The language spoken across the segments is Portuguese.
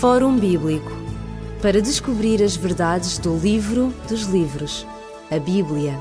Fórum Bíblico para descobrir as verdades do livro dos livros, a Bíblia.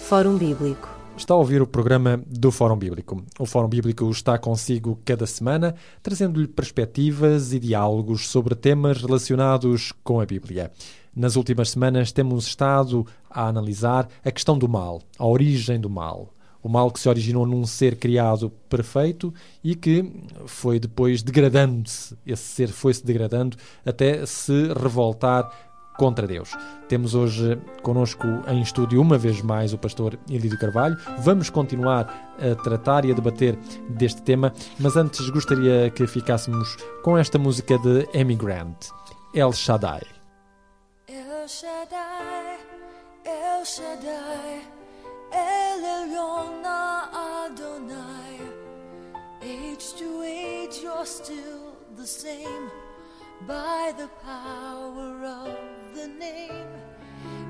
Fórum Bíblico. Está a ouvir o programa do Fórum Bíblico. O Fórum Bíblico está consigo cada semana, trazendo-lhe perspectivas e diálogos sobre temas relacionados com a Bíblia. Nas últimas semanas temos estado a analisar a questão do mal, a origem do mal. O mal que se originou num ser criado perfeito e que foi depois degradando-se. Esse ser foi-se degradando até se revoltar contra Deus. Temos hoje conosco em estúdio, uma vez mais, o pastor Elídio Carvalho. Vamos continuar a tratar e a debater deste tema, mas antes gostaria que ficássemos com esta música de Amy Grant, El Shaddai. El Shaddai, El Shaddai. El Elyon Adonai. Age to age, you're still the same by the power of the name.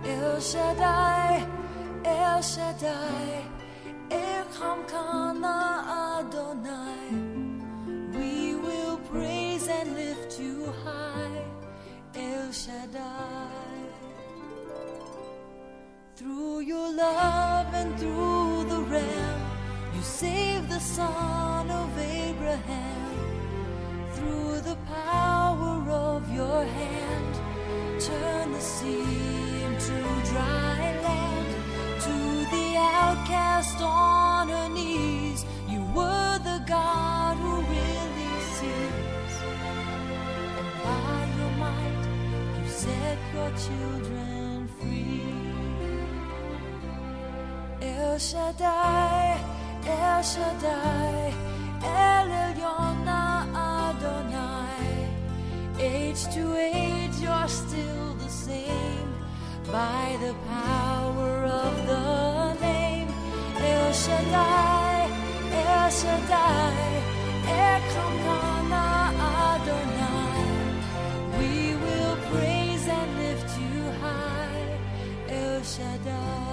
El Shaddai, El Shaddai, Echamkana Adonai. We will praise and lift you high, El Shaddai. Through your love through the ram, you saved the son of Abraham. Through the power of your hand, turn the sea into dry land. To the outcast on her knees, you were the God who really sees. And by your might, you set your children El Shaddai, El Shaddai, El Elyon Adonai. Age to age, you're still the same by the power of the name. El Shaddai, El Shaddai, Ekamkana Adonai. We will praise and lift you high, El Shaddai.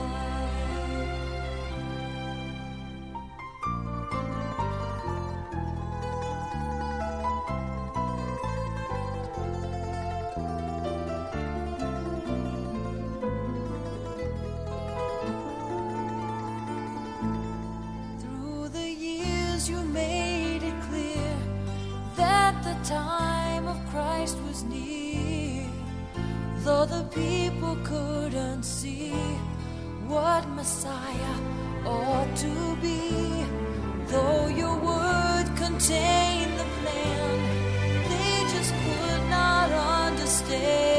Though the people couldn't see what Messiah ought to be, though your word contained the plan, they just could not understand.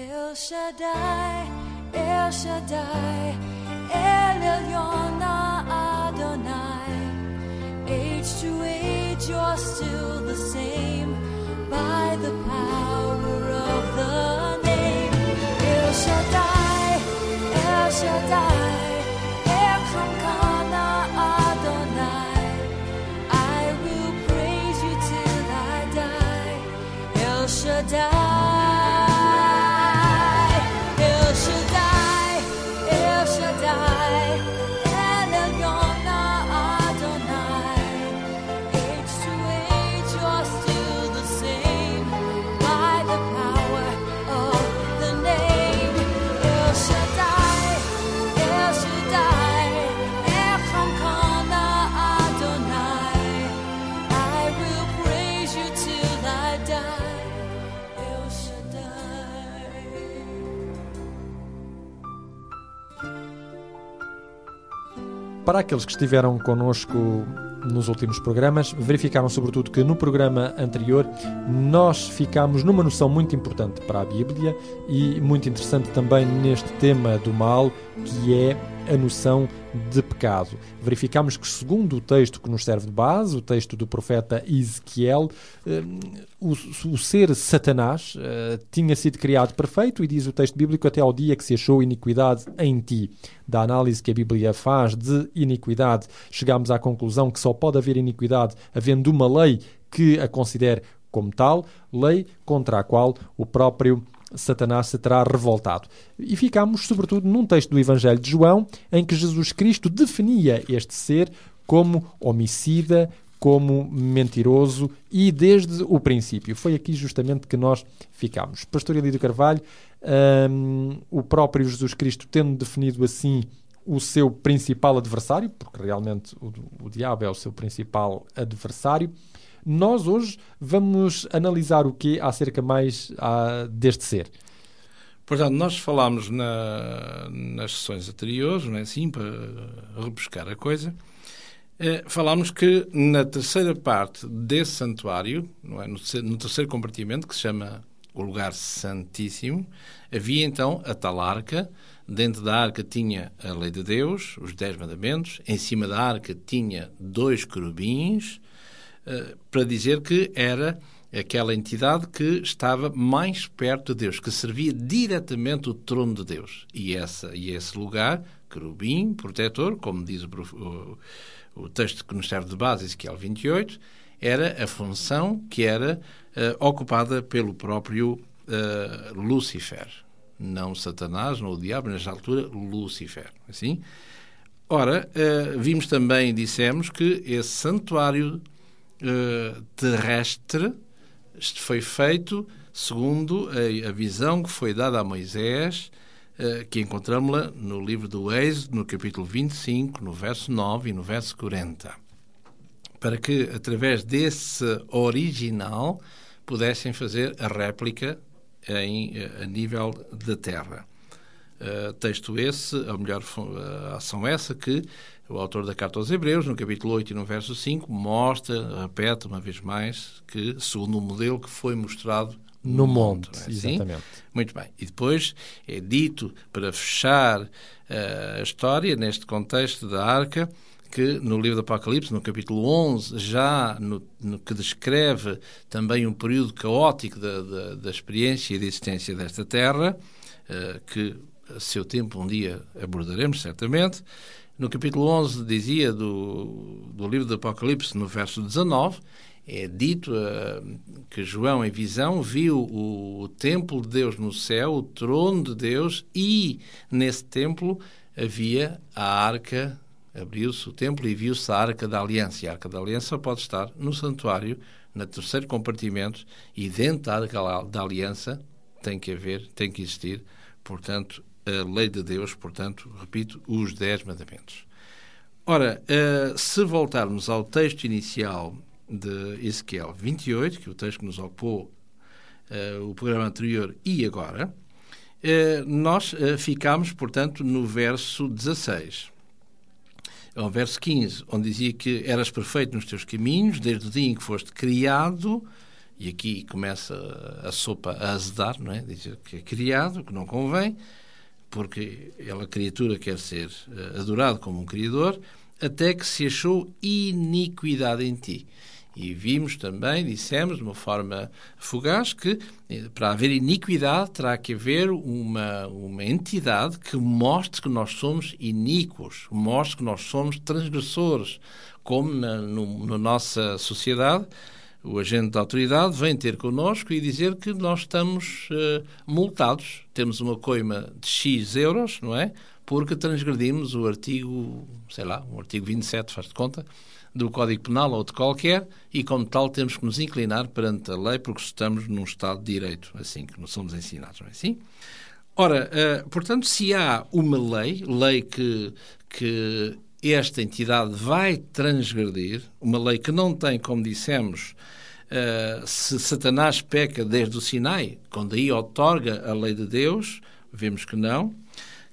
El Shaddai, El Shaddai, El Elyon Adonai. Age to age, you're still the same by the power of the name. El Shaddai, El Shaddai, Para aqueles que estiveram connosco nos últimos programas, verificaram sobretudo que no programa anterior nós ficámos numa noção muito importante para a Bíblia e muito interessante também neste tema do mal, que é a noção de pecado. Verificámos que, segundo o texto que nos serve de base, o texto do profeta Ezequiel, eh, o, o ser Satanás eh, tinha sido criado perfeito, e diz o texto bíblico, até ao dia que se achou iniquidade em ti. Da análise que a Bíblia faz de iniquidade, chegamos à conclusão que só pode haver iniquidade havendo uma lei que a considere como tal, lei contra a qual o próprio Satanás se terá revoltado. E ficamos, sobretudo, num texto do Evangelho de João, em que Jesus Cristo definia este ser como homicida, como mentiroso e desde o princípio. Foi aqui justamente que nós ficamos. Pastor Elidio Carvalho, um, o próprio Jesus Cristo tendo definido assim o seu principal adversário, porque realmente o, o diabo é o seu principal adversário, nós hoje vamos analisar o que acerca mais ah, deste ser. Portanto, nós falámos na, nas sessões anteriores, não é assim, para rebuscar a coisa, eh, falámos que na terceira parte desse santuário, não é, no, no terceiro compartimento, que se chama o lugar santíssimo, havia então a tal arca, dentro da arca tinha a lei de Deus, os dez mandamentos, em cima da arca tinha dois querubins, para dizer que era aquela entidade que estava mais perto de Deus, que servia diretamente o trono de Deus. E, essa, e esse lugar, querubim, protetor, como diz o, o, o texto que nos serve de base, Ezequiel 28, era a função que era uh, ocupada pelo próprio uh, Lúcifer. Não Satanás, não o diabo, nesta altura, Lúcifer. Assim? Ora, uh, vimos também, dissemos, que esse santuário terrestre foi feito segundo a, a, visão que foi dada a Moisés, que encontramos-la no livro do Êxodo, no capítulo 25, no verso 9 e no verso 40 para que, através desse original, pudessem fazer a réplica em, a nível da Terra. Uh, texto esse, a melhor ação essa que o autor da Carta aos Hebreus, no capítulo 8 e no verso 5, mostra, repete uma vez mais, que segundo o modelo que foi mostrado no, monte. monte é assim? exatamente. Muito bem. E depois é dito, para fechar uh, a história, neste contexto da arca, que no livro do Apocalipse, no capítulo 11, já no, no que descreve também um período caótico da, da, da experiência e da existência desta terra, uh, que a seu tempo um dia abordaremos certamente. No capítulo 11 dizia do, do livro do Apocalipse, no verso 19, é dito uh, que João, em visão, viu o, o, templo de Deus no céu, o trono de Deus, e nesse templo havia a arca abriu-se o templo e viu-se a Arca da Aliança. E a Arca da Aliança pode estar no santuário, no terceiro compartimento, e dentro da Arca da Aliança tem que haver, tem que existir, portanto, a lei de Deus, portanto, repito, os dez mandamentos. Ora, uh, se voltarmos ao texto inicial de Ezequiel 28, que é o texto que nos ocupou uh, o programa anterior e agora, uh, nós ficamos, portanto, no verso 16 ao verso 15, onde dizia que eras perfeito nos teus caminhos, desde o dia em que foste criado, e aqui começa a sopa a azedar, não é? Dizer que é criado, que não convém, porque ela, criatura, quer ser eh, adorado como um criador, até que se achou iniquidade em ti. E vimos também, dissemos, de uma forma fugaz, que eh, para haver iniquidade terá que haver uma, uma entidade que mostre que nós somos iníquos, mostre que nós somos transgressores, como na no, na nossa sociedade o agente da autoridade vem ter connosco e dizer que nós estamos uh, multados, temos uma coima de X euros, não é? Porque transgredimos o artigo, sei lá, o artigo 27, faz de conta, do Código Penal ou de qualquer, e como tal temos que nos inclinar perante a lei porque estamos num Estado de Direito, assim que nos somos ensinados, não é assim? Ora, uh, portanto, se há uma lei, lei que, que esta entidade vai transgredir, uma lei que não tem, como dissemos, uh, se Satanás peca desde o Sinai, quando aí otorga a lei de Deus, vemos que não,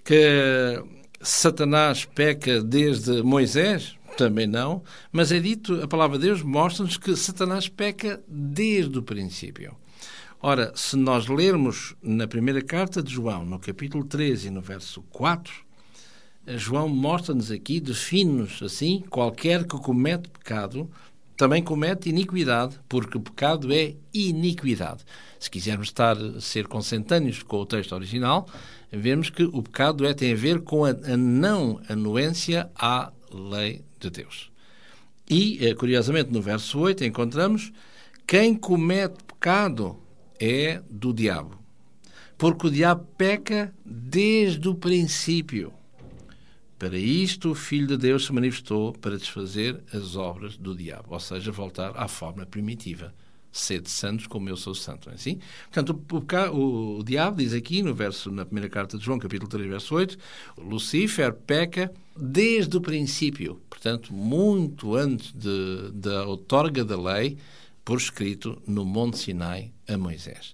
que Satanás peca desde Moisés, também não, mas é dito, a palavra de Deus mostra-nos que Satanás peca desde o princípio. Ora, se nós lermos na primeira carta de João, no capítulo 13 e no verso 4, João mostra-nos aqui, define-nos assim: qualquer que comete pecado também comete iniquidade, porque o pecado é iniquidade. Se quisermos estar ser consentâneos com o texto original, vemos que o pecado é, tem a ver com a, a não anuência à lei de Deus. E, eh, curiosamente, no verso 8 encontramos quem comete pecado é do diabo, porque o diabo peca desde o princípio. Para isto o Filho de Deus se manifestou para desfazer as obras do diabo, ou seja, voltar à forma primitiva. Sede santos como eu sou santo, não é assim? Portanto, o, o, o, diabo diz aqui, no verso, na primeira carta de João, capítulo 3, verso 8, Lucifer peca desde o princípio, portanto, muito antes de, da outorga da lei, por escrito no Monte Sinai a Moisés.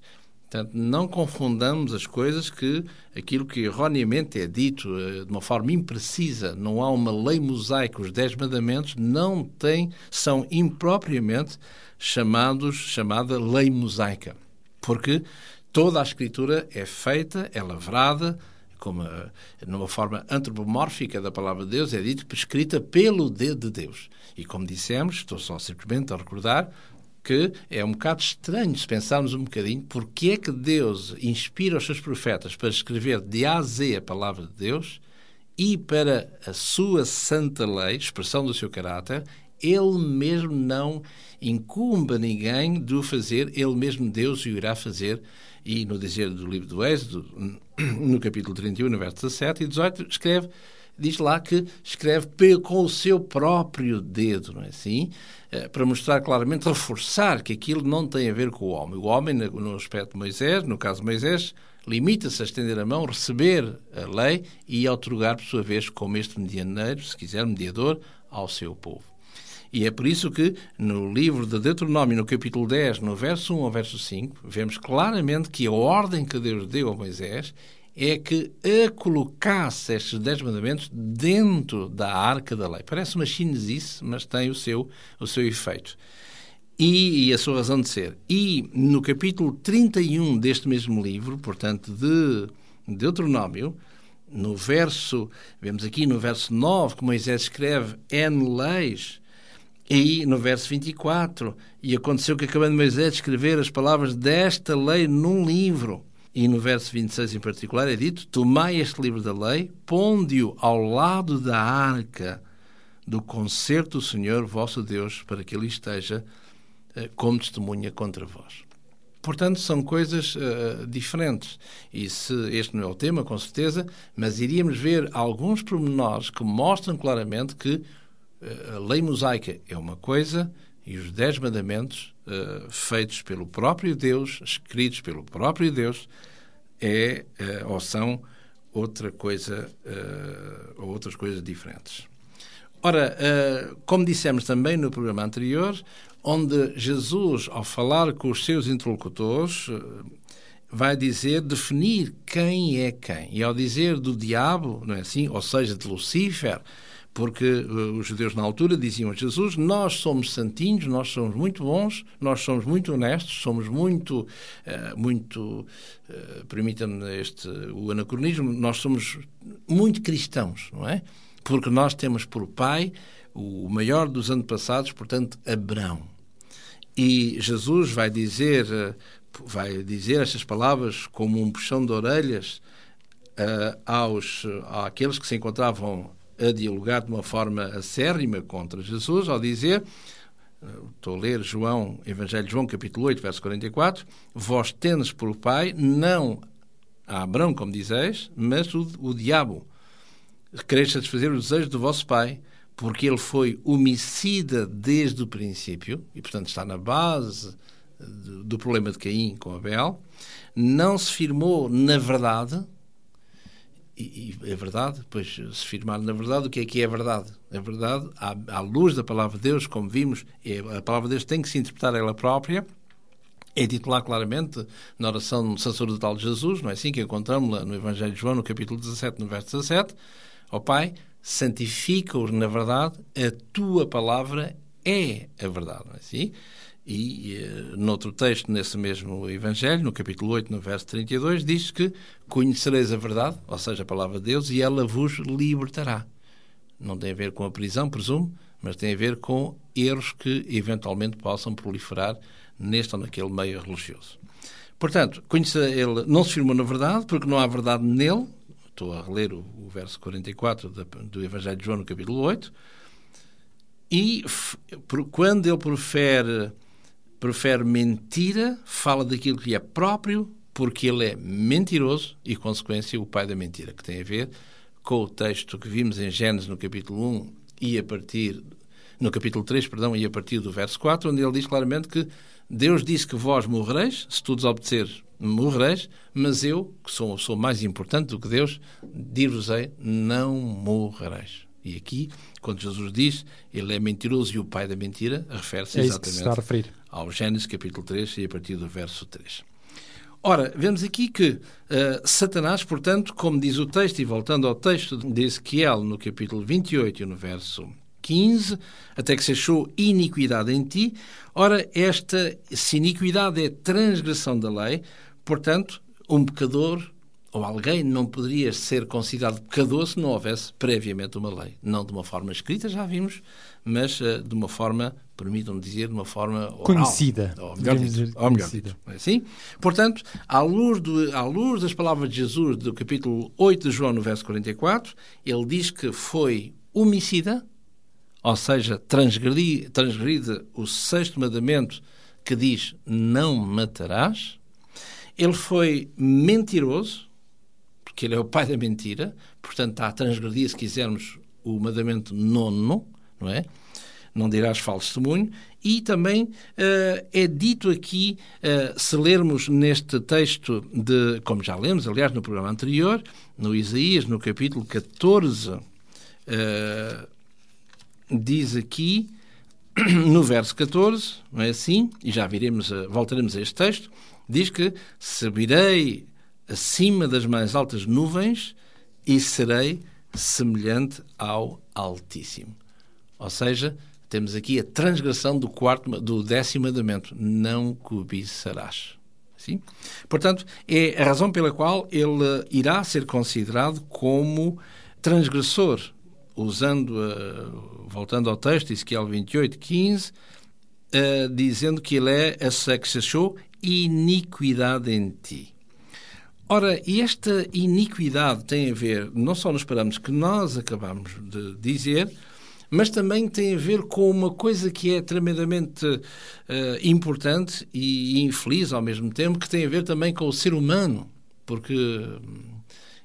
Portanto, não confundamos as coisas que aquilo que erroneamente é dito eh, de uma forma imprecisa, não há uma lei mosaica, os Dez Mandamentos não têm, são impropriamente chamados, chamada lei mosaica. Porque toda a escritura é feita, é lavrada, como eh, numa forma antropomórfica da palavra de Deus, é dito prescrita pelo dedo de Deus. E como dissemos, estou só simplesmente a recordar, que é um bocado estranho se pensarmos um bocadinho porque é que Deus inspira os seus profetas para escrever de A a Z a palavra de Deus e para a sua santa lei, expressão do seu caráter, ele mesmo não incumba ninguém de o fazer, ele mesmo Deus o irá fazer. E no dizer do livro do Êxodo, no capítulo 31, no verso 17 e 18, escreve diz lá que escreve com o seu próprio dedo, não é assim? Eh, para mostrar claramente, reforçar que aquilo não tem a ver com o homem. O homem, no aspecto de Moisés, no caso de Moisés, limita-se a estender a mão, receber a lei e a otorgar, por sua vez, como este medianeiro, se quiser, mediador, ao seu povo. E é por isso que no livro de Deuteronômio, no capítulo 10, no verso 1 ao verso 5, vemos claramente que a ordem que Deus deu a Moisés é que a colocasse estes dez mandamentos dentro da arca da lei. Parece uma chinesice, mas tem o seu, o seu efeito. E, e, a sua razão de ser. E no capítulo 31 deste mesmo livro, portanto, de Deuteronômio, no verso, vemos aqui no verso 9 que Moisés escreve N leis, e no verso 24, e aconteceu que acabando Moisés de escrever as palavras desta lei num livro, e no verso 26 em particular é dito: Tomai este livro da lei, ponde-o ao lado da arca do concerto do Senhor vosso Deus, para que ele esteja uh, como testemunha contra vós. Portanto, são coisas uh, diferentes. E se este não é o tema, com certeza, mas iríamos ver alguns pormenores que mostram claramente que uh, a lei mosaica é uma coisa e os Dez Mandamentos, uh, feitos pelo próprio Deus, escritos pelo próprio Deus, é uh, ou são outra coisa uh, ou outras coisas diferentes. Ora, como dissemos também no programa anterior, onde Jesus, ao falar com os seus interlocutores, vai dizer, definir quem é quem. E ao dizer do diabo, não é assim? Ou seja, de Lucifer, porque uh, os judeus na altura diziam a Jesus: Nós somos santinhos, nós somos muito bons, nós somos muito honestos, somos muito, uh, muito, uh, permita-me este, o anacronismo, nós somos muito cristãos, não é? Porque nós temos por pai o maior dos antepassados, portanto, Abraão. E Jesus vai dizer, vai dizer estas palavras como um puxão de orelhas aos, àqueles que se encontravam a dialogar de uma forma acérrima contra Jesus, ao dizer, estou a ler João, Evangelho de João, capítulo 8, verso 44, vós tendes por pai não a Abraão, como dizeis, mas o, o diabo. Quereis satisfazer os desejos do vosso pai, porque ele foi homicida desde o princípio, e portanto está na base do, do problema de Caim com Abel, não se firmou na verdade, e, e é verdade, depois se firmar na verdade, o que é que é verdade? A verdade, à, à luz da palavra de Deus, como vimos, é, a palavra de Deus tem que se interpretar ela própria, é dito lá claramente na oração sacerdotal de Jesus, não é assim que encontramos no Evangelho de João, no capítulo 17, no verso 17, ó Pai, santifica-os na verdade, a tua palavra é a verdade, não é assim? E, uh, noutro texto, nesse mesmo Evangelho, no capítulo 8, no verso 32, diz que conhecereis a verdade, ou seja, a palavra de Deus, e ela vos libertará. Não tem a ver com a prisão, presumo, mas tem a ver com erros que eventualmente possam proliferar neste ou naquele meio religioso. Portanto, conheça ele, não se firmou na verdade, porque não há verdade nele. Estou a reler o, o verso 44 do, do Evangelho de João, no capítulo 8. E quando ele profere prefere mentira, fala daquilo que é próprio porque ele é mentiroso e, consequência, o pai da mentira, que tem a ver com o texto que vimos em Gênesis no capítulo 1 e a partir no capítulo 3, perdão, e a partir do verso 4, onde ele diz claramente que Deus disse que vós morrereis, se tu desobedeceres, morrereis, mas eu, que sou, sou mais importante do que Deus, dir-vos-ei, não morrereis. E aqui, quando Jesus diz ele é mentiroso e o pai da mentira, refere-se é exatamente ao Gênesis capítulo 3 e a partir do verso 3. Ora, vemos aqui que uh, Satanás, portanto, como diz o texto, e voltando ao texto de Ezequiel no capítulo 28 e no verso 15, até que se achou iniquidade em ti. Ora, esta, se iniquidade é transgressão da lei, portanto, um pecador ou alguém não poderia ser considerado pecador se não houvesse previamente uma lei. Não de uma forma escrita, já vimos, mas uh, de uma forma, permitam-me dizer, de uma forma oral. Conhecida. Ou melhor dito. Ou melhor dito. É assim? Portanto, à luz, do, à luz das palavras de Jesus do capítulo 8 de João, no verso 44, ele diz que foi homicida, ou seja, transgredi, transgride o sexto mandamento que diz não matarás. Ele foi mentiroso, porque ele é o pai da mentira, portanto está a transgredir, se quisermos, o mandamento nono, não é? Não dirás falso testemunho. E também uh, é dito aqui, uh, se lermos neste texto, de, como já lemos, aliás, no programa anterior, no Isaías, no capítulo 14, uh, diz aqui, no verso 14, não é assim? E já viremos, voltaremos a este texto, diz que subirei acima das mais altas nuvens e serei semelhante ao Altíssimo. Ou seja, temos aqui a transgressão do quarto, do décimo mandamento: não cobiçarás. Sim? Portanto, é a razão pela qual ele irá ser considerado como transgressor usando, uh, voltando ao texto, Ezequiel 28, 15, uh, dizendo que ele é a que se achou iniquidade em ti. Ora, esta iniquidade tem a ver não só nos parâmetros que nós acabamos de dizer, mas também tem a ver com uma coisa que é tremendamente uh, importante e infeliz ao mesmo tempo, que tem a ver também com o ser humano, porque hum,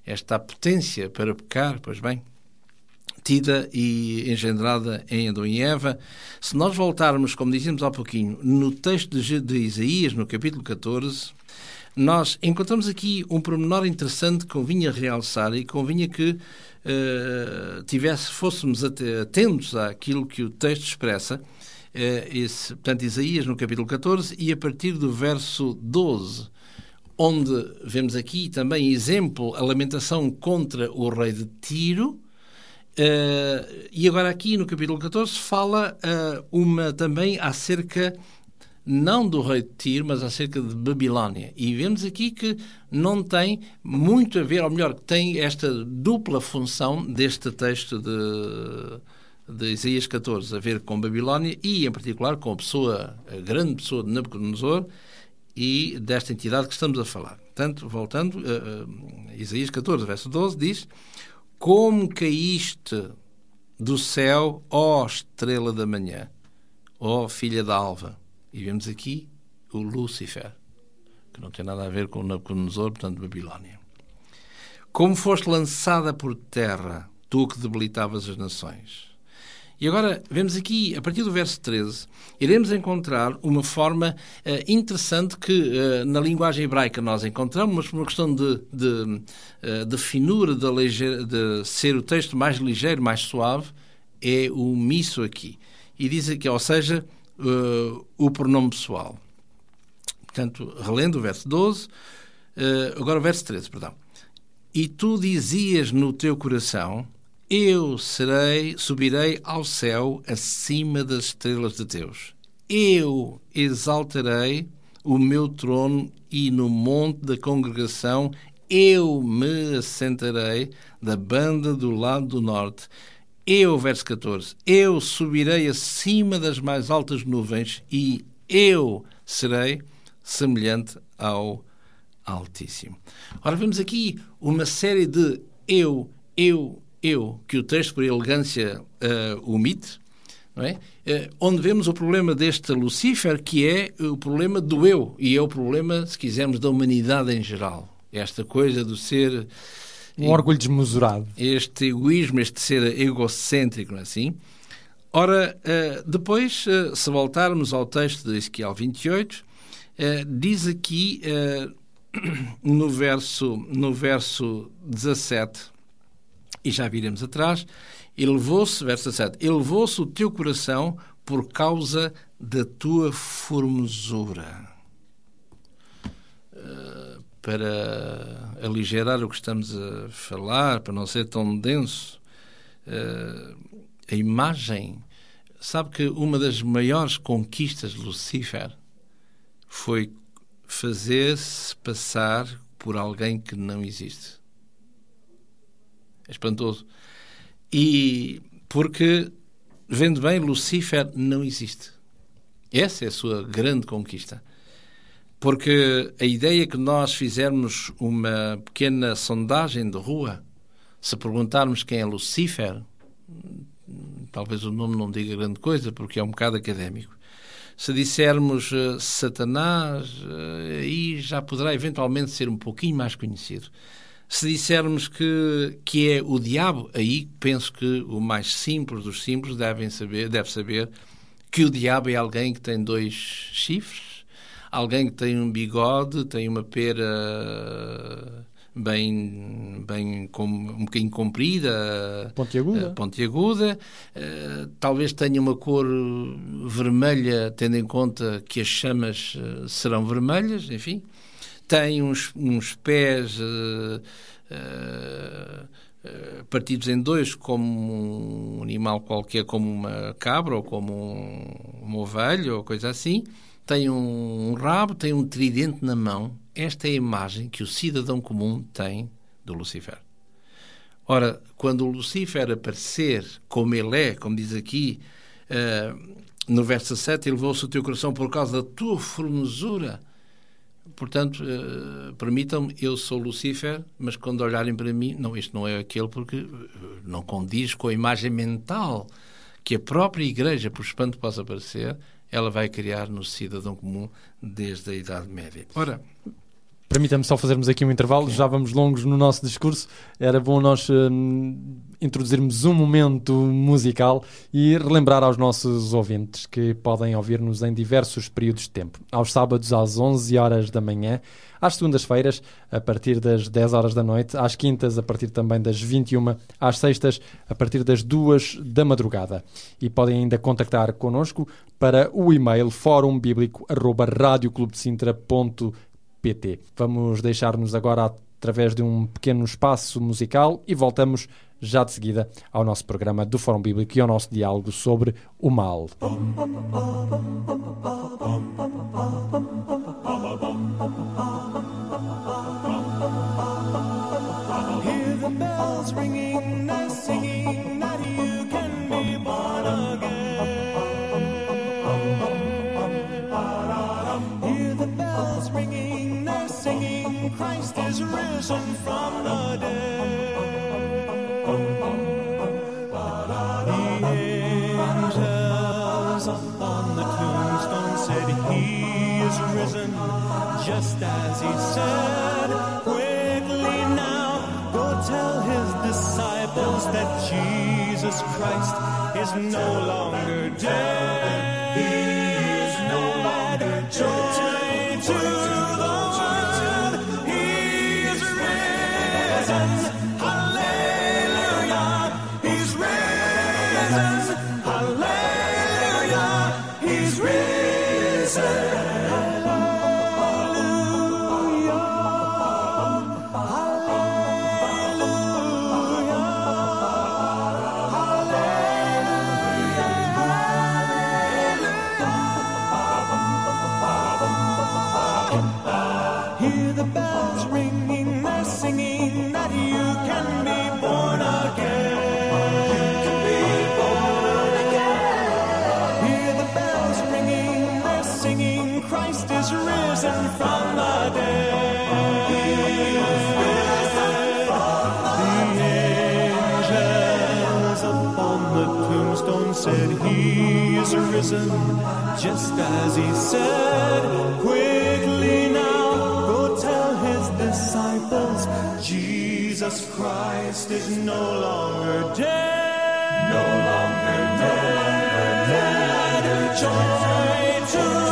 esta potência para pecar, pois bem, tida e engendrada em Adão e Eva. Se nós voltarmos, como dizíamos há pouquinho, no texto de Isaías, no capítulo 14, nós encontramos aqui um pormenor interessante que convinha realçar e convinha que uh, tivesse, fôssemos atentos àquilo que o texto expressa. Uh, esse, portanto, Isaías no capítulo 14 e a partir do verso 12, onde vemos aqui também exemplo, a lamentação contra o rei de Tiro, Uh, e agora aqui no capítulo 14 fala uh, uma também acerca não do rei de Tiro, mas acerca de Babilónia. E vemos aqui que não tem muito a ver, ou melhor, que tem esta dupla função deste texto de, de Isaías 14, a ver com Babilónia e, em particular, com a pessoa, a grande pessoa de Nabucodonosor e desta entidade que estamos a falar. Portanto, voltando, uh, Isaías 14, verso 12, diz como caíste do céu, ó estrela da manhã, ó filha da alva. E vemos aqui o Lúcifer, que não tem nada a ver com o Nabucodonosor, portanto, Babilónia. Como foste lançada por terra, tu que debilitavas as nações. E agora vemos aqui, a partir do verso 13, iremos encontrar uma forma uh, interessante que uh, na linguagem hebraica nós encontramos, mas por uma questão de, de, uh, de finura, de, ligeira, de ser o texto mais ligeiro, mais suave, é o miso aqui. E diz aqui, ou seja, o pronome pessoal. Portanto, relendo o verso 12, agora o verso 13, perdão. E tu dizias no teu coração, eu serei, subirei ao céu acima das estrelas de Deus. Eu exaltarei o meu trono e no monte da congregação eu me assentarei da banda do lado do norte. Eu, verso 14, eu subirei acima das mais altas nuvens e eu serei semelhante ao Altíssimo. Ora, vemos aqui uma série de eu, eu, eu, que o texto, por elegância, uh, omite, não é? Eh, onde vemos o problema deste Lucifer, que é o problema do eu, e é o problema, se quisermos, da humanidade em geral. Esta coisa do ser... Um orgulho desmesurado. Este egoísmo, este ser egocêntrico, não é assim? Ora, eh, depois, eh, se voltarmos ao texto de Ezequiel 28, eh, diz aqui no verso, no verso 17, e já viremos atrás, elevou-se, verso 17, elevou-se o teu coração por causa da tua formosura. Para aligerar o que estamos a falar, para não ser tão denso, a imagem. Sabe que uma das maiores conquistas de Lucifer foi fazer-se passar por alguém que não existe. É espantoso. E porque, vendo bem, Lucifer não existe. Essa é a sua grande conquista. Porque a ideia que nós fizermos uma pequena sondagem de rua, se perguntarmos quem é Lucifer, talvez o nome não diga grande coisa, porque é um bocado académico. Se dissermos uh, Satanás, uh, aí já poderá eventualmente ser um pouquinho mais conhecido. Se dissermos que, que é o diabo, aí penso que o mais simples dos simples devem saber, deve saber que o diabo é alguém que tem dois chifres, alguém que tem um bigode, tem uma pera bem, bem com, um bocadinho comprida, pontiaguda, uh, pontiaguda. Uh, talvez tenha uma cor vermelha, tendo em conta que as chamas uh, serão vermelhas, enfim. Tem uns, uns pés partidos em dois, como um animal qualquer, como uma cabra ou como um, uma ovelha ou coisa assim. Tem um, rabo, tem um tridente na mão esta é a imagem que o cidadão comum tem do Lucifer. Ora, quando o Lucifer aparecer como ele é, como diz aqui uh, no verso 7, elevou-se o teu coração por causa da tua formosura. Portanto, uh, permitam-me, eu sou Lucifer, mas quando olharem para mim, não, isto não é aquele porque não condiz com a imagem mental que a própria Igreja, por espanto possa aparecer, ela vai criar no cidadão comum desde a Idade Média. Ora, Permita-me só fazermos aqui um intervalo, já vamos longos no nosso discurso. Era bom nós uh, introduzirmos um momento musical e relembrar aos nossos ouvintes que podem ouvir-nos em diversos períodos de tempo. Aos sábados às 11 horas da manhã, às segundas-feiras a partir das 10 horas da noite, às quintas a partir também das 21, às sextas a partir das 2 da madrugada. E podem ainda contactar connosco para o e-mail fórumbiblico.radioclubdecintra.com PT. Vamos deixar-nos agora através de um pequeno espaço musical e voltamos já de seguida ao nosso programa do Fórum Bíblico e ao nosso diálogo sobre o mal. Hear the bells ringing, upon the tombstone said, He is risen, just as He said. Quickly now, go tell His disciples that Jesus Christ is no longer dead. Is risen, just as He said. Quickly now, go tell His disciples, Jesus Christ is no longer dead. No longer no longer dead. Joy to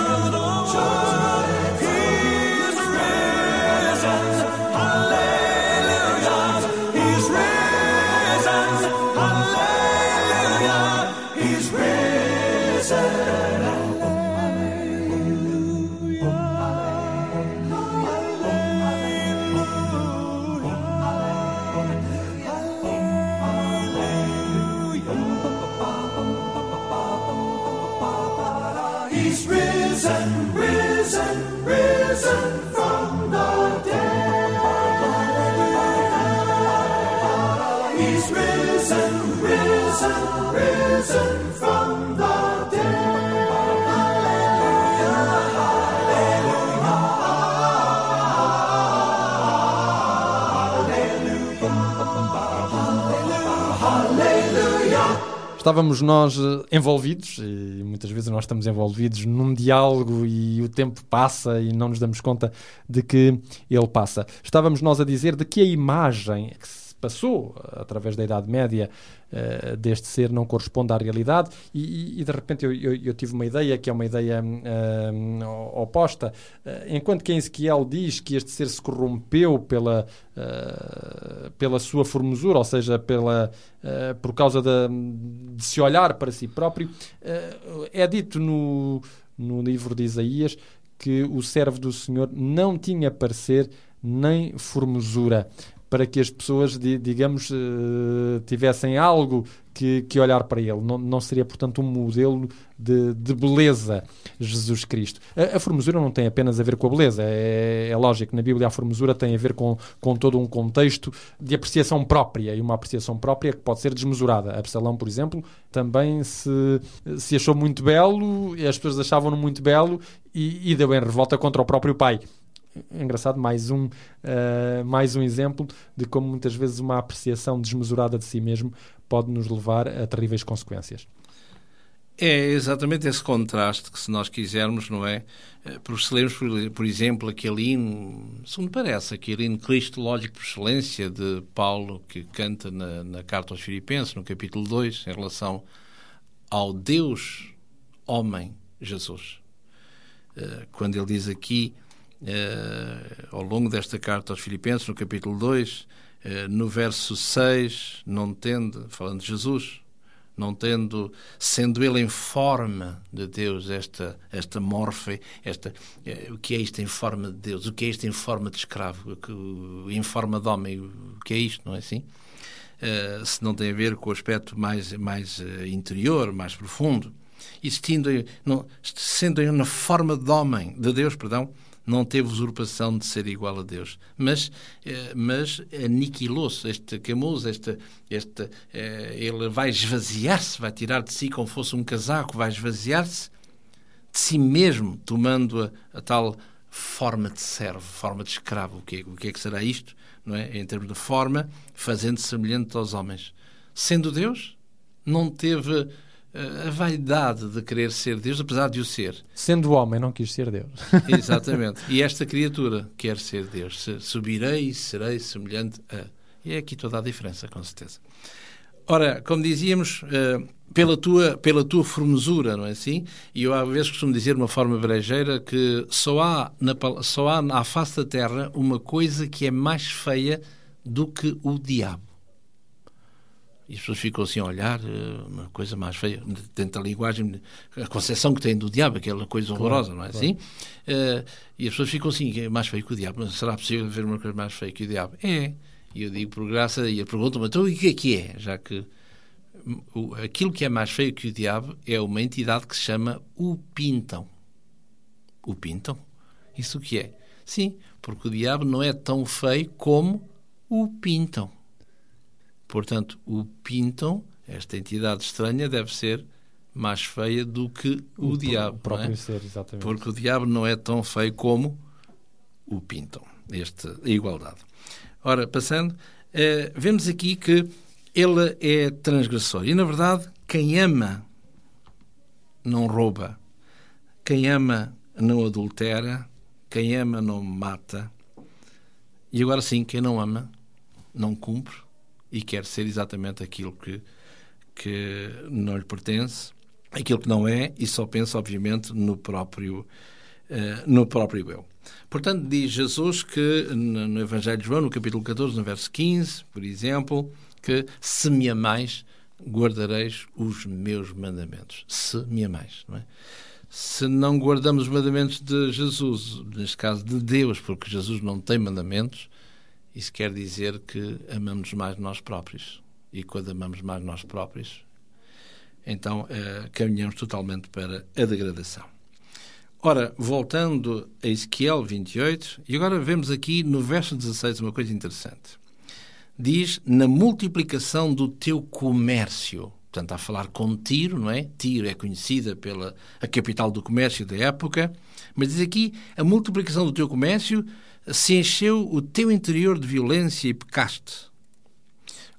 Estávamos nós eh, envolvidos, e muitas vezes nós estamos envolvidos num diálogo e o tempo passa e não nos damos conta de que ele passa. Estávamos nós a dizer de que a imagem que passou através da Idade Média eh, deste ser não corresponde à realidade e, e- de repente eu, eu- eu tive uma ideia que é uma ideia hum, oposta. Eh, enquanto que em Ezequiel diz que este ser se corrompeu pela, pela sua formosura, ou seja, pela, por causa da- de se olhar para si próprio, é dito no, no livro de Isaías que o servo do Senhor não tinha parecer nem formosura para que as pessoas, di- digamos, eh, tivessem algo que, que olhar para ele. Não, não seria, portanto, um modelo de, de beleza, Jesus Cristo. A, a formosura não tem apenas a ver com a beleza. É, é lógico, na Bíblia a formosura tem a ver com, com todo um contexto de apreciação própria e uma apreciação própria que pode ser desmesurada. Absalão, por exemplo, também se, se achou muito belo as pessoas achavam-no muito belo e, e deu em revolta contra o próprio pai. Engraçado, mais um, eh, mais um exemplo de como muitas vezes uma apreciação desmesurada de si mesmo pode nos levar a terríveis consequências. É exatamente esse contraste que, se nós quisermos, não é? Eh, Por se lermos, por exemplo, aquele hino, se me parece, aquele hino cristológico por excelência de Paulo, que canta na, na Carta aos Filipenses, no capítulo 2, em relação ao Deus homem Jesus. Eh, Quando ele diz aqui, eh, ao longo desta carta aos Filipenses, no capítulo 2, eh, no verso 6, não tende, falando de Jesus, não tendo, sendo ele em forma de Deus, esta, esta morfe, esta, eh, o que é isto em forma de Deus, o que é isto em forma de escravo, que- em forma de homem, o que é isto, não é assim? Eh, se não tem a ver com o aspecto mais, mais eh, interior, mais profundo, existindo, não, sendo na forma de homem, de Deus, perdão, não teve usurpação de ser igual a Deus, mas, eh, mas aniquilou-se, este Camus, este, este, eh, ele vai esvaziar-se, vai tirar de si como fosse um casaco, vai esvaziar-se de si mesmo, tomando a, a tal forma de servo, forma de escravo. O que, é- o que é que será isto? Não é? Em termos de forma, fazendo-se semelhante aos homens. Sendo Deus, não teve a vaidade de querer ser Deus, apesar de o ser. Sendo homem, não quis ser Deus. Exatamente. E esta criatura quer ser Deus. Subirei e serei semelhante a. E é aqui toda a diferença, com certeza. Ora, como dizíamos, eh, pela tua, pela tua formosura, não é assim? E eu às vezes costumo dizer de uma forma brejeira que só há, na, só há à face da terra uma coisa que é mais feia do que o diabo. E as pessoas ficam assim a olhar, eh, uma coisa mais feia, dentro da linguagem, a concepção que têm do diabo, aquela coisa horrorosa, não é assim? Eh, e as pessoas ficam assim, é mais feio que o diabo, mas será possível haver uma coisa mais feia que o diabo? É. E eu digo por graça, e a pergunta-me, então o que é que é? Já que o- aquilo que é mais feio que o diabo é uma entidade que se chama o Pintão. O Pintão? Isso o que é? Sim, porque o diabo não é tão feio como o Pintão. Portanto, o Pinton, esta entidade estranha, deve ser mais feia do que o, diabo. O próprio não é? ser, exatamente. Porque o diabo não é tão feio como o Pinton. Esta igualdade. Ora, passando, eh, vemos aqui que ele é transgressor. E, na verdade, quem ama não rouba. Quem ama não adultera. Quem ama não mata. E agora sim, quem não ama não cumpre e quer ser exatamente aquilo que, que não lhe pertence, aquilo que não é e só pensa, obviamente, no próprio, eh, no próprio eu. Portanto, diz Jesus que no Evangelho de João, no capítulo 14, no verso 15, por exemplo, que se me amais, guardareis os meus mandamentos. Se me amais, não é? Se não guardamos os mandamentos de Jesus, neste caso de Deus, porque Jesus não tem mandamentos, isso quer dizer que amamos mais nós próprios. E quando amamos mais nós próprios, então eh, caminhamos totalmente para a degradação. Ora, voltando a Ezequiel 28, e agora vemos aqui no verso 16 uma coisa interessante. Diz, na multiplicação do teu comércio. Portanto, a falar com Tiro, não é? Tiro é conhecida pela a capital do comércio da época, mas diz aqui, a multiplicação do teu comércio se encheu o teu interior de violência e pecaste.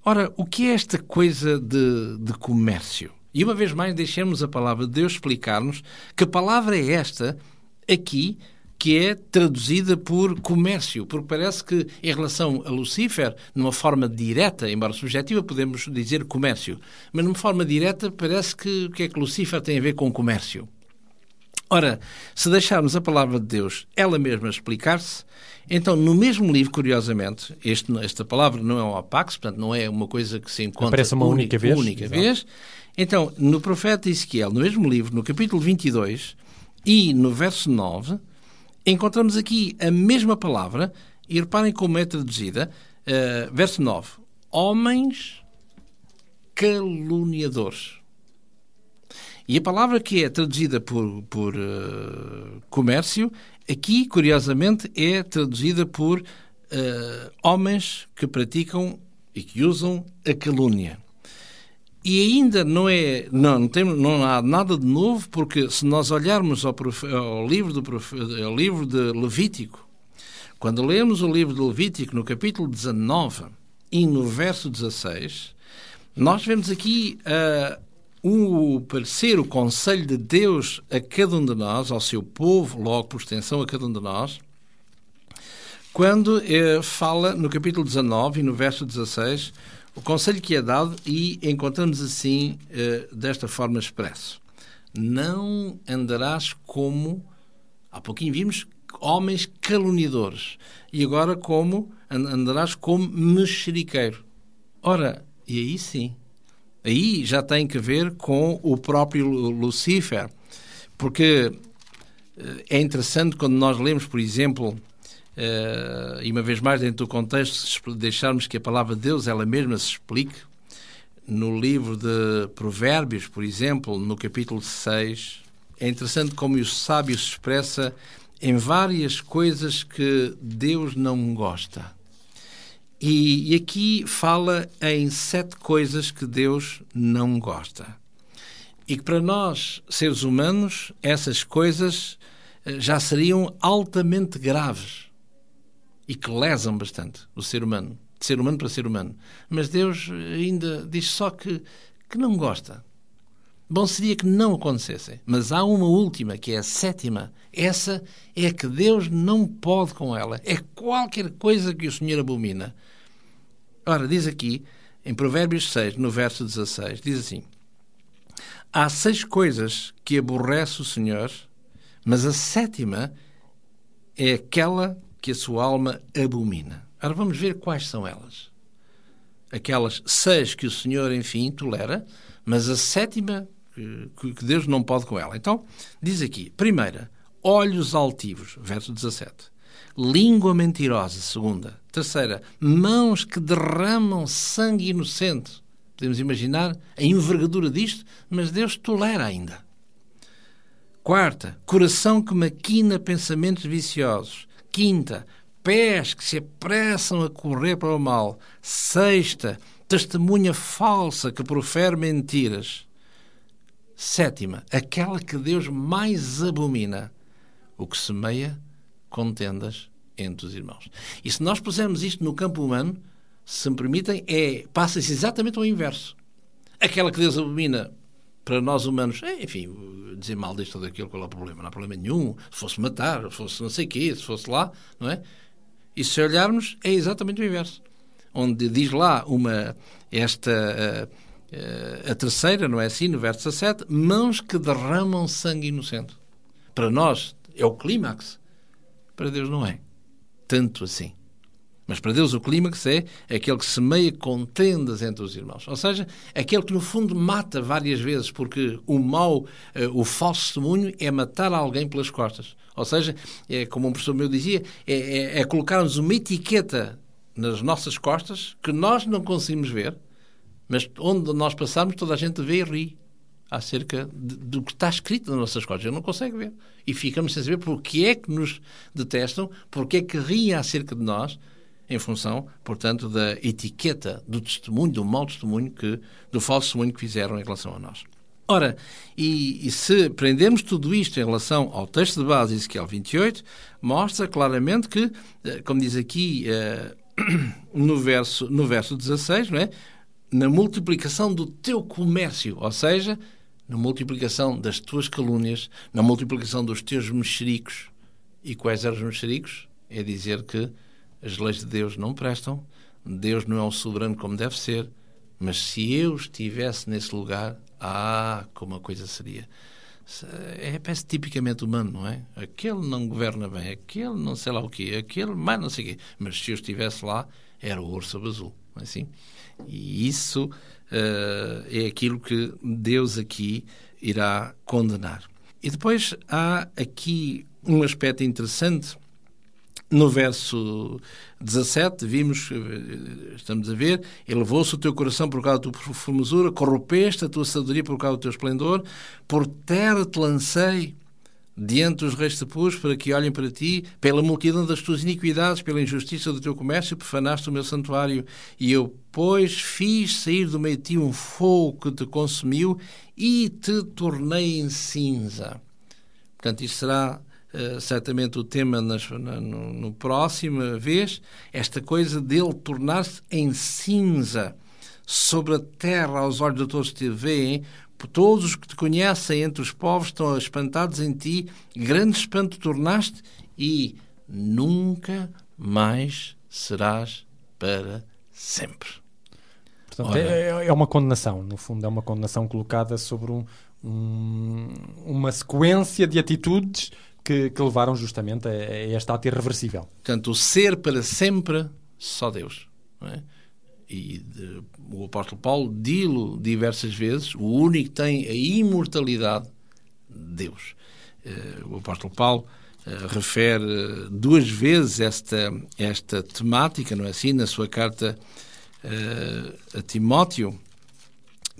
Ora, o que é esta coisa de, de comércio? E uma vez mais, deixemos a palavra de Deus explicar-nos que palavra é esta aqui que é traduzida por comércio, porque parece que em relação a Lucifer, numa forma direta, embora subjetiva, podemos dizer comércio, mas numa forma direta parece que o que é que Lucifer tem a ver com comércio? Ora, se deixarmos a palavra de Deus ela mesma explicar-se, então no mesmo livro, curiosamente, este, esta palavra não é um apax, portanto não é uma coisa que se encontra Aparece uma única vez. única vez. Então, no profeta Ezequiel, no mesmo livro, no capítulo 22 e no verso 9, encontramos aqui a mesma palavra e reparem como é traduzida. eh, verso 9. Homens caluniadores. E a palavra que é traduzida por, por eh, comércio, aqui, curiosamente, é traduzida por eh, homens que praticam e que usam a calúnia. E ainda não é, não, não, tem, não há nada de novo, porque se nós olharmos ao, profe- ao livro, do profe- ao livro de Levítico, quando lemos o livro de Levítico no capítulo 19 e no verso 16, nós vemos aqui ah, o parecer, o conselho de Deus a cada um de nós, ao seu povo, logo por extensão a cada um de nós, quando eh, fala no capítulo 19 e no verso 16 o conselho que é dado e encontramos assim eh, desta forma expresso. Não andarás como, há pouquinho vimos, homens caluniadores. E agora como an- andarás como mexeriqueiro. Ora, e aí sim, aí já tem que ver com o próprio Lu- Lucifer. Porque eh, é interessante quando nós lemos, por exemplo, eh, e uma vez mais dentro do contexto, deixarmos que a palavra de Deus ela mesma se explique, no livro de Provérbios, por exemplo, no capítulo 6, é interessante como o sábio se expressa em várias coisas que Deus não gosta. E, e aqui fala em sete coisas que Deus não gosta. E que para nós, seres humanos, essas coisas eh, já seriam altamente graves e que lesam bastante o ser humano, de ser humano para ser humano. Mas Deus ainda diz só que, que não gosta. Bom seria que não acontecessem. Mas há uma última, que é a sétima. Essa é que Deus não pode com ela. É qualquer coisa que o Senhor abomina. Ora, diz aqui, em Provérbios 6, no verso 16, diz assim: Há seis coisas que aborrece o Senhor, mas a sétima é aquela que a sua alma abomina. Ora, vamos ver quais são elas. Aquelas seis que o Senhor, enfim, tolera, mas a sétima que que Deus não pode com ela. Então, diz aqui: primeira, olhos altivos, verso 17. Língua mentirosa, segunda. Terceira, mãos que derramam sangue inocente. Podemos imaginar a envergadura disto, mas Deus tolera ainda. Quarta, coração que maquina pensamentos viciosos. Quinta, pés que se apressam a correr para o mal. Sexta, testemunha falsa que profere mentiras. Sétima, aquela que Deus mais abomina, o que semeia contendas entre os irmãos. E se nós pusermos isto no campo humano, se me permitem, é, passa-se exatamente ao inverso. Aquela que Deus abomina para nós humanos, é, enfim, dizer mal disto ou daquilo, qual é o problema? Não há problema nenhum. Se fosse matar, se fosse não sei o quê, se fosse lá, não é? E se olharmos, é exatamente o inverso. Onde diz lá uma, esta, a, a terceira, não é assim, no verso 17, mãos que derramam sangue inocente. Para nós é o clímax. Para Deus não é. Tanto assim. Mas para Deus o clímax é aquele que semeia contendas entre os irmãos. Ou seja, aquele que no fundo mata várias vezes, porque o mal, eh, o falso testemunho é matar alguém pelas costas. Ou seja, é como um professor meu dizia, é, é, é colocarmos uma etiqueta nas nossas costas que nós não conseguimos ver, mas onde nós passarmos toda a gente vê e ri acerca do que está escrito nas nossas costas. Eu não consigo ver. E ficamos sem saber porque é que nos detestam, porque é que riem acerca de nós, em função, portanto, da etiqueta do testemunho, do mau testemunho, que, do falso testemunho que fizeram em relação a nós. Ora, e, e se prendemos tudo isto em relação ao texto de base, Ezequiel 28, mostra claramente que, eh, como diz aqui eh, no, verso, no verso 16, não é? Na multiplicação do teu comércio, ou seja, na multiplicação das tuas calúnias, na multiplicação dos teus mexericos. E quais eram os mexericos? É dizer que as leis de Deus não prestam, Deus não é um soberano como deve ser, mas se eu estivesse nesse lugar, ah, como a coisa seria. É, parece tipicamente humano, não é? Aquele não governa bem, aquele não sei lá o quê, aquele mais não sei o quê. Mas se eu estivesse lá, era o ouro azul, não é assim? E isso uh, é aquilo que Deus aqui irá condenar. E depois há aqui um aspecto interessante no verso 17, vimos, eh, estamos a ver, elevou-se o teu coração por causa da tua formosura, corrompeste a tua sabedoria por causa do teu esplendor, por terra te lancei diante dos reis te pus para que olhem para ti, pela multidão das tuas iniquidades, pela injustiça do teu comércio, profanaste o meu santuário. E eu, pois, fiz sair do meio de ti um fogo que te consumiu e te tornei em cinza. Portanto, isto será uh, certamente o tema nas, na, no, no próxima vez, esta coisa dele tornar-se em cinza sobre a terra aos olhos de todos que te veem, todos os que te conhecem entre os povos estão espantados em ti, grande espanto tornaste e nunca mais serás para sempre. Portanto, é, é, uma condenação, no fundo, é uma condenação colocada sobre um, um, uma sequência de atitudes que, que levaram justamente a, a esta ata irreversível. Portanto, o ser para sempre, só Deus. É? E de, o apóstolo Paulo dilo diversas vezes, o único que tem a imortalidade, Deus. Uh, o apóstolo Paulo uh, refere duas vezes esta, esta temática, não é assim, na sua carta a Timóteo,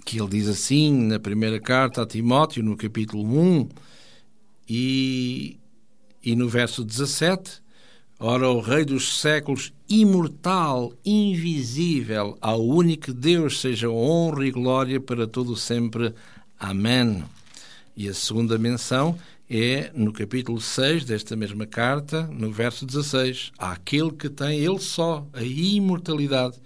que ele diz assim, na primeira carta a Timóteo, no capítulo 1, e, e no verso 17, Ora, o Rei dos séculos, imortal, invisível, ao único Deus, seja honra e glória para todo sempre. Amém. E a segunda menção é no capítulo 6 desta mesma carta, no verso 16. Aquele que tem ele só a imortalidade,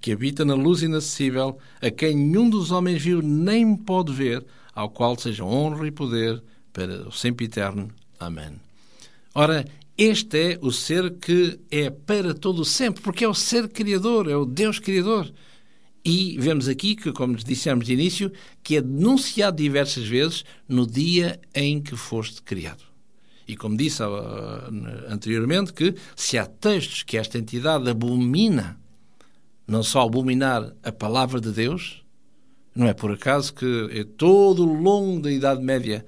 que habita na luz inacessível, a quem nenhum dos homens viu nem pode ver, ao qual seja honra e poder para o sempre eterno. Amém. Ora, este é o ser que é para todo sempre, porque é o ser criador, é o Deus criador. E vemos aqui que, como dissemos de início, que é denunciado diversas vezes no dia em que foste criado. E como disse uh, anteriormente, que se há textos que esta entidade abomina, não só abominar a palavra de Deus, não é por acaso que é todo o longo da Idade Média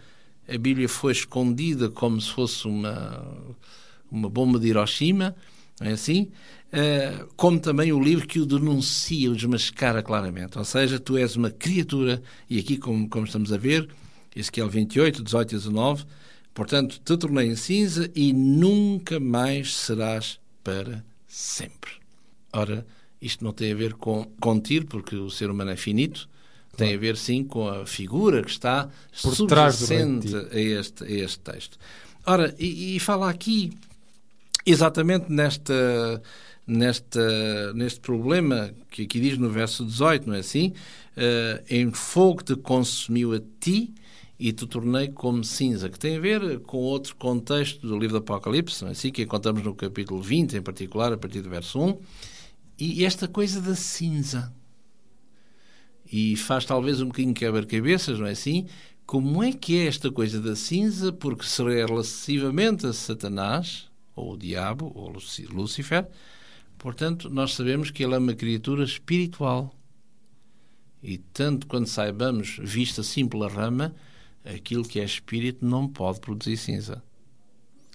a Bíblia foi escondida como se fosse uma, uma bomba de Hiroshima, é assim? Uh, como também o livro que o denuncia, o desmascara claramente. Ou seja, tu és uma criatura, e aqui, como, como estamos a ver, Ezequiel 28, 18 e 19, portanto, te tornei em cinza e nunca mais serás para sempre. Ora, isto não tem a ver com, tiro, porque o ser humano é finito, tem a ver sim com a figura que está Por subjacente a este, a este texto. Ora, e, e fala aqui exatamente nesta, nesta, neste problema que aqui diz no verso 18, não é assim? Uh, em fogo te consumiu a ti e te tornei como cinza, que tem a ver com outro contexto do livro do Apocalipse, não é assim? Que encontramos no capítulo 20, em particular, a partir do verso 1. E esta coisa da cinza. E faz talvez um bocadinho quebra-cabeças, não é assim? Como é que é esta coisa da cinza? Porque se relativamente a Satanás, ou o diabo, ou Lúcifer, portanto, nós sabemos que ele é uma criatura espiritual. E tanto quando saibamos, vista assim pela rama, aquilo que é espírito não pode produzir cinza.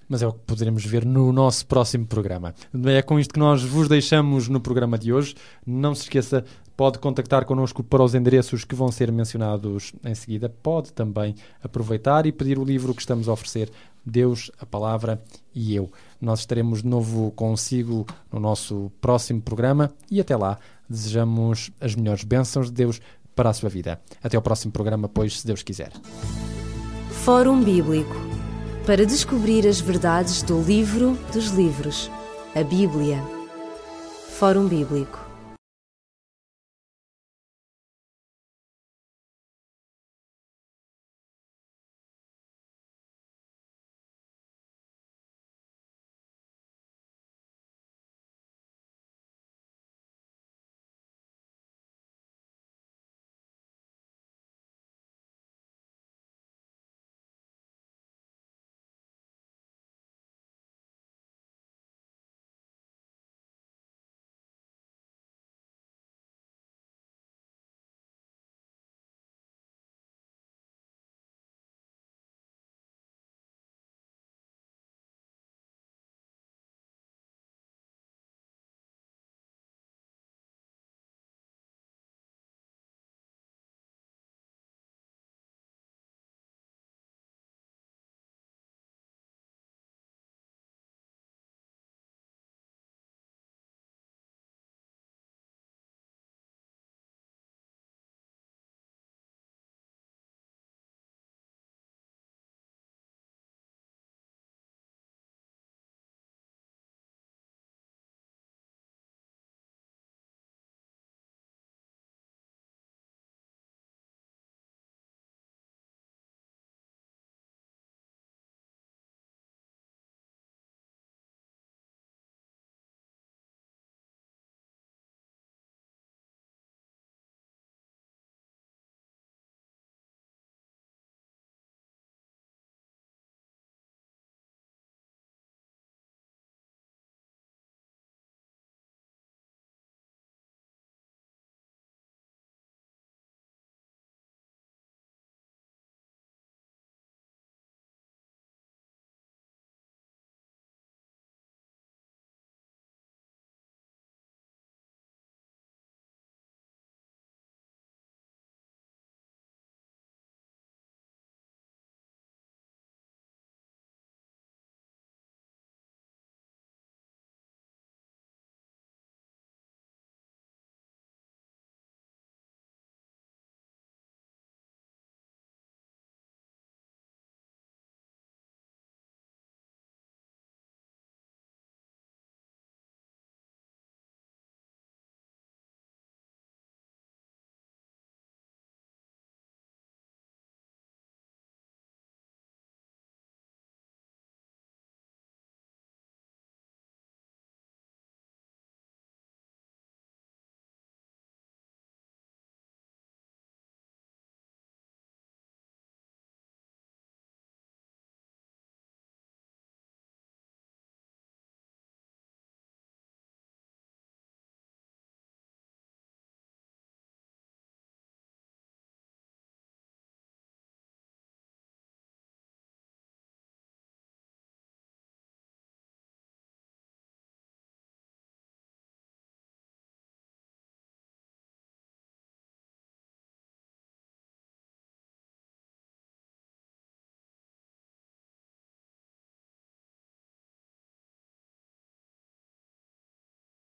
Mas é o que poderemos ver no nosso próximo programa. É com isto que nós vos deixamos no programa de hoje. Não se esqueça, pode contactar connosco para os endereços que vão ser mencionados em seguida. Pode também aproveitar e pedir o livro que estamos a oferecer, Deus, a Palavra e Eu. Nós estaremos de novo consigo no nosso próximo programa e até lá desejamos as melhores bênçãos de Deus para a sua vida. Até ao próximo programa, pois, se Deus quiser. Fórum Bíblico para descobrir as verdades do livro dos livros, a Bíblia. Fórum Bíblico